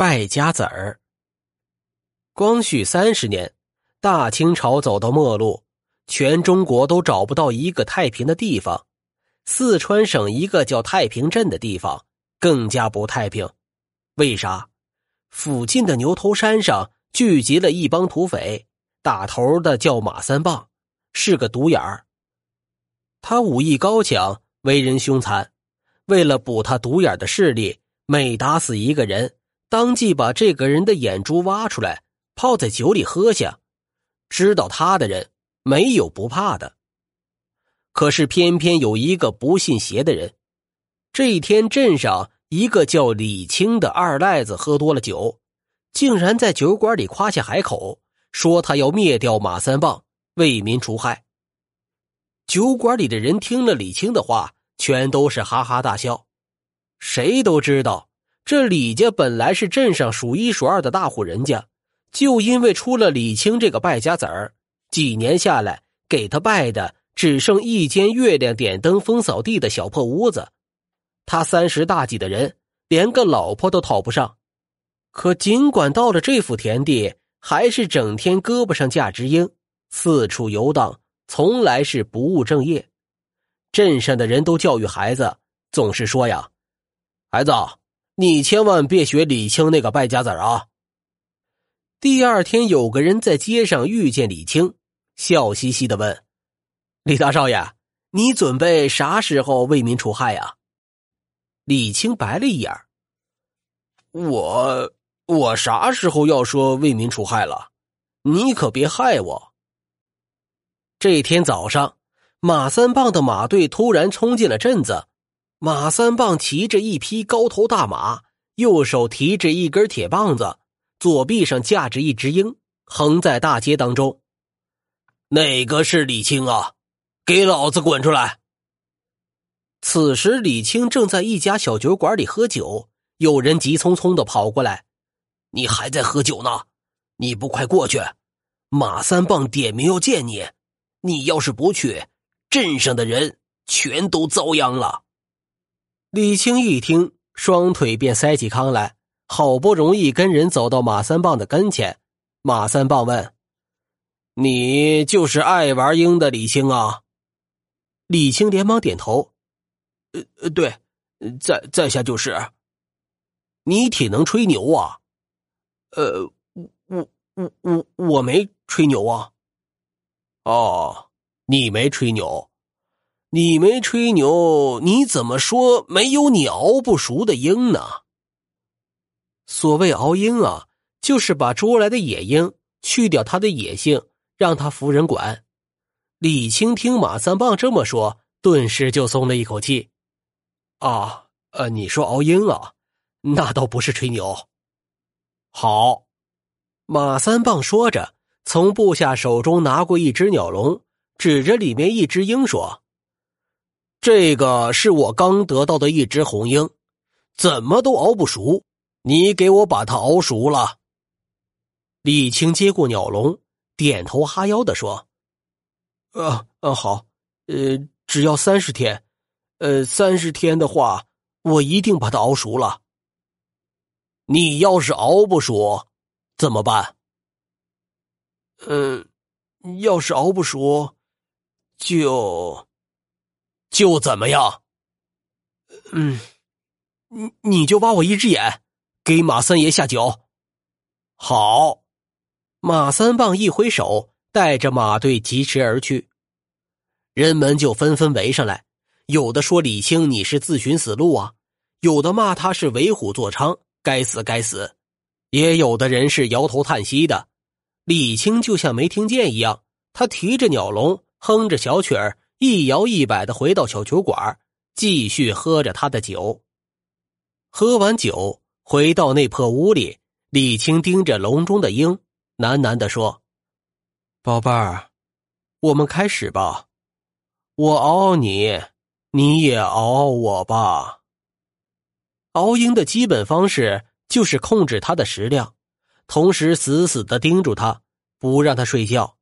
败家子儿。光绪三十年，大清朝走到末路，全中国都找不到一个太平的地方。四川省一个叫太平镇的地方更加不太平，为啥？附近的牛头山上聚集了一帮土匪，打头的叫马三棒，是个独眼儿。他武艺高强，为人凶残。为了补他独眼的势力，每打死一个人，当即把这个人的眼珠挖出来，泡在酒里喝下。知道他的人没有不怕的。可是偏偏有一个不信邪的人。这一天，镇上一个叫李青的二赖子喝多了酒，竟然在酒馆里夸下海口，说他要灭掉马三棒，为民除害。酒馆里的人听了李青的话。全都是哈哈大笑，谁都知道这李家本来是镇上数一数二的大户人家，就因为出了李青这个败家子儿，几年下来给他败的只剩一间月亮点灯、风扫地的小破屋子。他三十大几的人，连个老婆都讨不上。可尽管到了这幅田地，还是整天胳膊上架只鹰，四处游荡，从来是不务正业。镇上的人都教育孩子，总是说呀：“孩子，你千万别学李青那个败家子啊。”第二天，有个人在街上遇见李青，笑嘻嘻的问：“李大少爷，你准备啥时候为民除害呀？”李青白了一眼：“我我啥时候要说为民除害了？你可别害我。”这天早上。马三棒的马队突然冲进了镇子，马三棒骑着一匹高头大马，右手提着一根铁棒子，左臂上架着一只鹰，横在大街当中。哪个是李青啊？给老子滚出来！此时，李青正在一家小酒馆里喝酒，有人急匆匆的跑过来：“你还在喝酒呢？你不快过去！马三棒点名要见你，你要是不去。”镇上的人全都遭殃了。李青一听，双腿便塞起糠来，好不容易跟人走到马三棒的跟前。马三棒问：“你就是爱玩鹰的李青啊？”李青连忙点头：“呃呃，对，在在下就是。你挺能吹牛啊？呃，我我我我没吹牛啊。哦。”你没吹牛，你没吹牛，你怎么说没有你熬不熟的鹰呢？所谓熬鹰啊，就是把捉来的野鹰去掉它的野性，让它服人管。李青听马三棒这么说，顿时就松了一口气。啊，呃，你说熬鹰啊，那倒不是吹牛。好，马三棒说着，从部下手中拿过一只鸟笼。指着里面一只鹰说：“这个是我刚得到的一只红鹰，怎么都熬不熟，你给我把它熬熟了。”李青接过鸟笼，点头哈腰的说：“啊啊，好，呃，只要三十天，呃，三十天的话，我一定把它熬熟了。你要是熬不熟，怎么办？嗯，要是熬不熟。”就，就怎么样？嗯，你你就挖我一只眼，给马三爷下酒。好，马三棒一挥手，带着马队疾驰而去。人们就纷纷围上来，有的说李青你是自寻死路啊，有的骂他是为虎作伥，该死该死，也有的人是摇头叹息的。李青就像没听见一样，他提着鸟笼。哼着小曲儿，一摇一摆的回到小酒馆，继续喝着他的酒。喝完酒，回到那破屋里，李青盯着笼中的鹰，喃喃的说：“宝贝儿，我们开始吧。我熬熬你，你也熬熬我吧。熬鹰的基本方式就是控制它的食量，同时死死的盯住它，不让它睡觉。”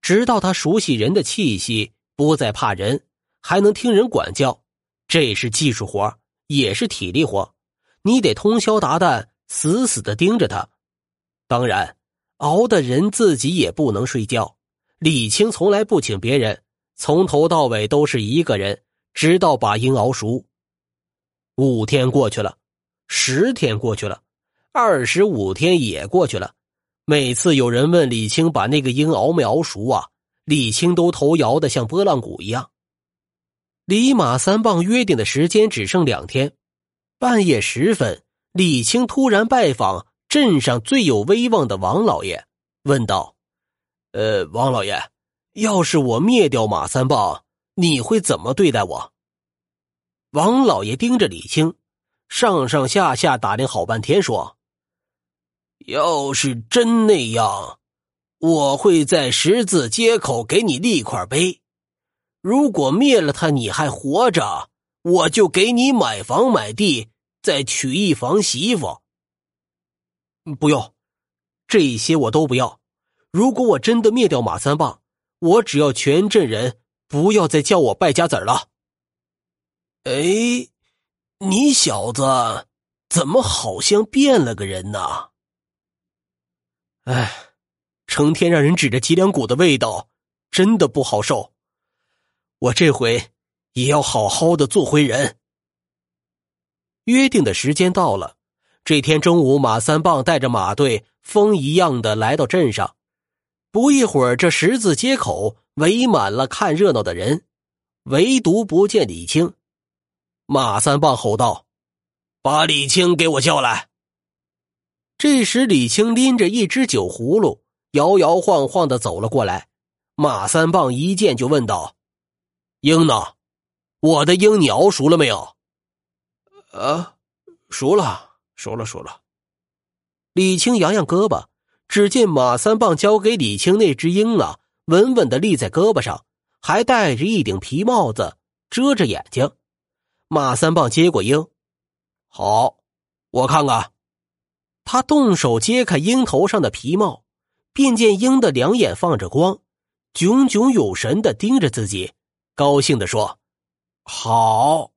直到他熟悉人的气息，不再怕人，还能听人管教，这是技术活，也是体力活。你得通宵达旦，死死的盯着他。当然，熬的人自己也不能睡觉。李青从来不请别人，从头到尾都是一个人，直到把鹰熬熟。五天过去了，十天过去了，二十五天也过去了。每次有人问李青把那个鹰熬没熬熟啊，李青都头摇得像拨浪鼓一样。离马三棒约定的时间只剩两天，半夜时分，李青突然拜访镇上最有威望的王老爷，问道：“呃，王老爷，要是我灭掉马三棒，你会怎么对待我？”王老爷盯着李青，上上下下打量好半天，说：“要是真那样，我会在十字街口给你立块碑。”如果灭了他，你还活着，我就给你买房买地，再娶一房媳妇。不用，这些我都不要。如果我真的灭掉马三棒，我只要全镇人不要再叫我败家子了。哎，你小子怎么好像变了个人呢？哎，成天让人指着脊梁骨的味道，真的不好受。我这回也要好好的做回人。约定的时间到了，这天中午，马三棒带着马队风一样的来到镇上。不一会儿，这十字街口围满了看热闹的人，唯独不见李青。马三棒吼道：“把李青给我叫来！”这时，李青拎着一只酒葫芦，摇摇晃晃的走了过来。马三棒一见就问道。鹰呢？我的鹰你熬熟了没有？啊，熟了，熟了，熟了。李青扬扬胳膊，只见马三棒交给李青那只鹰啊，稳稳的立在胳膊上，还戴着一顶皮帽子遮着眼睛。马三棒接过鹰，好，我看看。他动手揭开鹰头上的皮帽，便见鹰的两眼放着光，炯炯有神的盯着自己。高兴的说：“好。”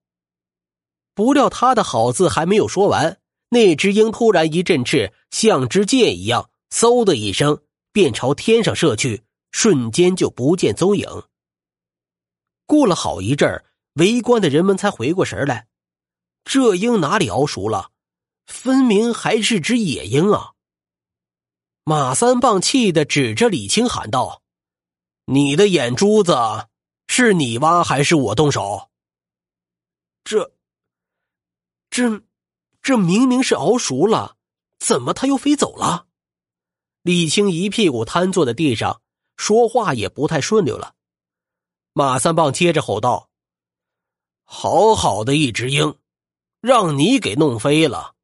不料他的好字还没有说完，那只鹰突然一阵翅，像支箭一样，嗖的一声便朝天上射去，瞬间就不见踪影。过了好一阵儿，围观的人们才回过神来，这鹰哪里熬熟了？分明还是只野鹰啊！马三棒气的指着李青喊道：“你的眼珠子！”是你挖还是我动手？这、这、这明明是熬熟了，怎么他又飞走了？李青一屁股瘫坐在地上，说话也不太顺溜了。马三棒接着吼道：“好好的一只鹰，让你给弄飞了，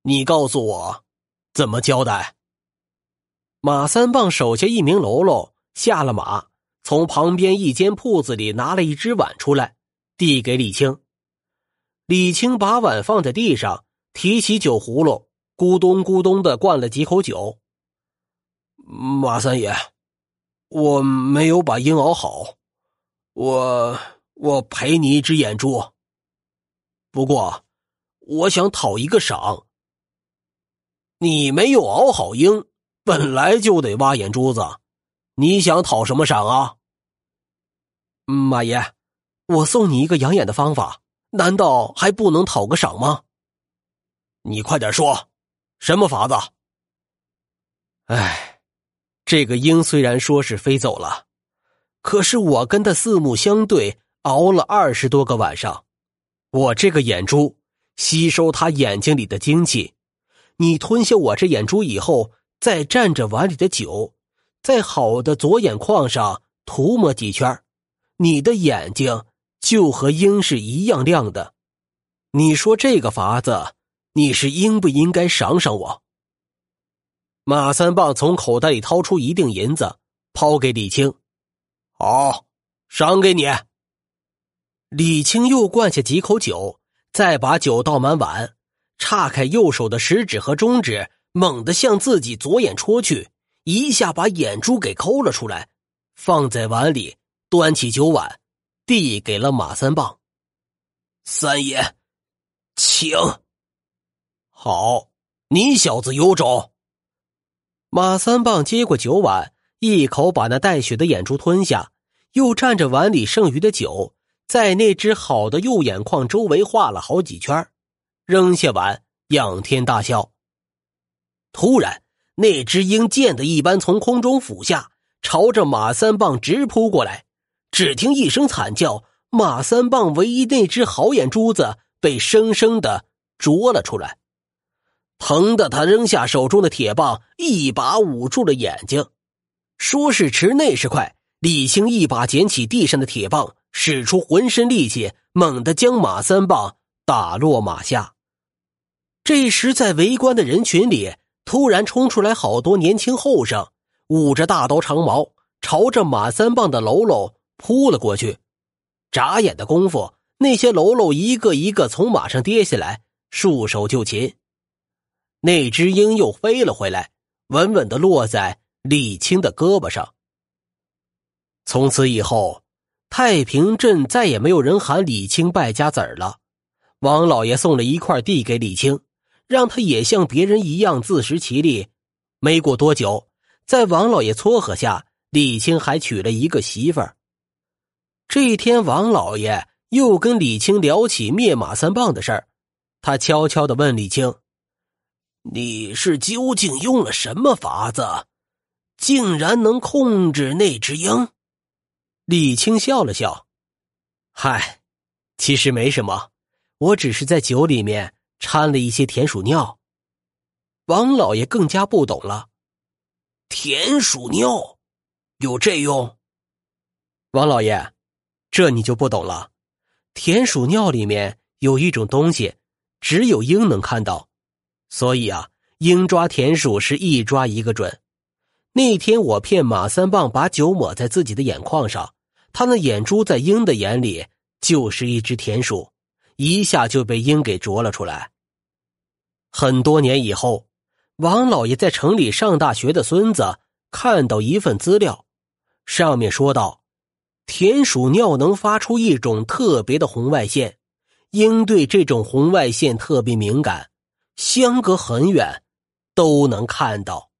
你告诉我怎么交代？”马三棒手下一名喽喽下了马。从旁边一间铺子里拿了一只碗出来，递给李青。李青把碗放在地上，提起酒葫芦，咕咚咕咚的灌了几口酒。马三爷，我没有把鹰熬好，我我赔你一只眼珠。不过，我想讨一个赏。你没有熬好鹰，本来就得挖眼珠子。你想讨什么赏啊，马爷？我送你一个养眼的方法，难道还不能讨个赏吗？你快点说，什么法子？哎，这个鹰虽然说是飞走了，可是我跟他四目相对，熬了二十多个晚上，我这个眼珠吸收他眼睛里的精气，你吞下我这眼珠以后，再蘸着碗里的酒。在好的左眼眶上涂抹几圈，你的眼睛就和鹰是一样亮的。你说这个法子，你是应不应该赏赏我？马三棒从口袋里掏出一锭银子，抛给李青：“好，赏给你。”李青又灌下几口酒，再把酒倒满碗，叉开右手的食指和中指，猛地向自己左眼戳去。一下把眼珠给抠了出来，放在碗里，端起酒碗，递给了马三棒。三爷，请。好，你小子有种！马三棒接过酒碗，一口把那带血的眼珠吞下，又蘸着碗里剩余的酒，在那只好的右眼眶周围画了好几圈，扔下碗，仰天大笑。突然，那只鹰箭的一般从空中俯下，朝着马三棒直扑过来。只听一声惨叫，马三棒唯一那只好眼珠子被生生的啄了出来。疼得他扔下手中的铁棒，一把捂住了眼睛。说时迟，那时快，李青一把捡起地上的铁棒，使出浑身力气，猛地将马三棒打落马下。这时，在围观的人群里，突然冲出来好多年轻后生，捂着大刀长矛，朝着马三棒的喽喽扑了过去。眨眼的功夫，那些喽喽一个一个从马上跌下来，束手就擒。那只鹰又飞了回来，稳稳的落在李青的胳膊上。从此以后，太平镇再也没有人喊李青败家子儿了。王老爷送了一块地给李青，让他也像别人一样自食其力。没过多久，在王老爷撮合下，李青还娶了一个媳妇儿。这一天，王老爷又跟李青聊起灭马三棒的事儿，他悄悄的问李青。你是究竟用了什么法子，竟然能控制那只鹰？李青笑了笑，嗨，其实没什么，我只是在酒里面掺了一些田鼠尿。王老爷更加不懂了，田鼠尿有这用？王老爷，这你就不懂了。田鼠尿里面有一种东西，只有鹰能看到。所以啊，鹰抓田鼠是一抓一个准。那天我骗马三棒把酒抹在自己的眼眶上，他那眼珠在鹰的眼里就是一只田鼠，一下就被鹰给啄了出来。很多年以后，王老爷在城里上大学的孙子看到一份资料，上面说道：田鼠尿能发出一种特别的红外线，鹰对这种红外线特别敏感。相隔很远，都能看到。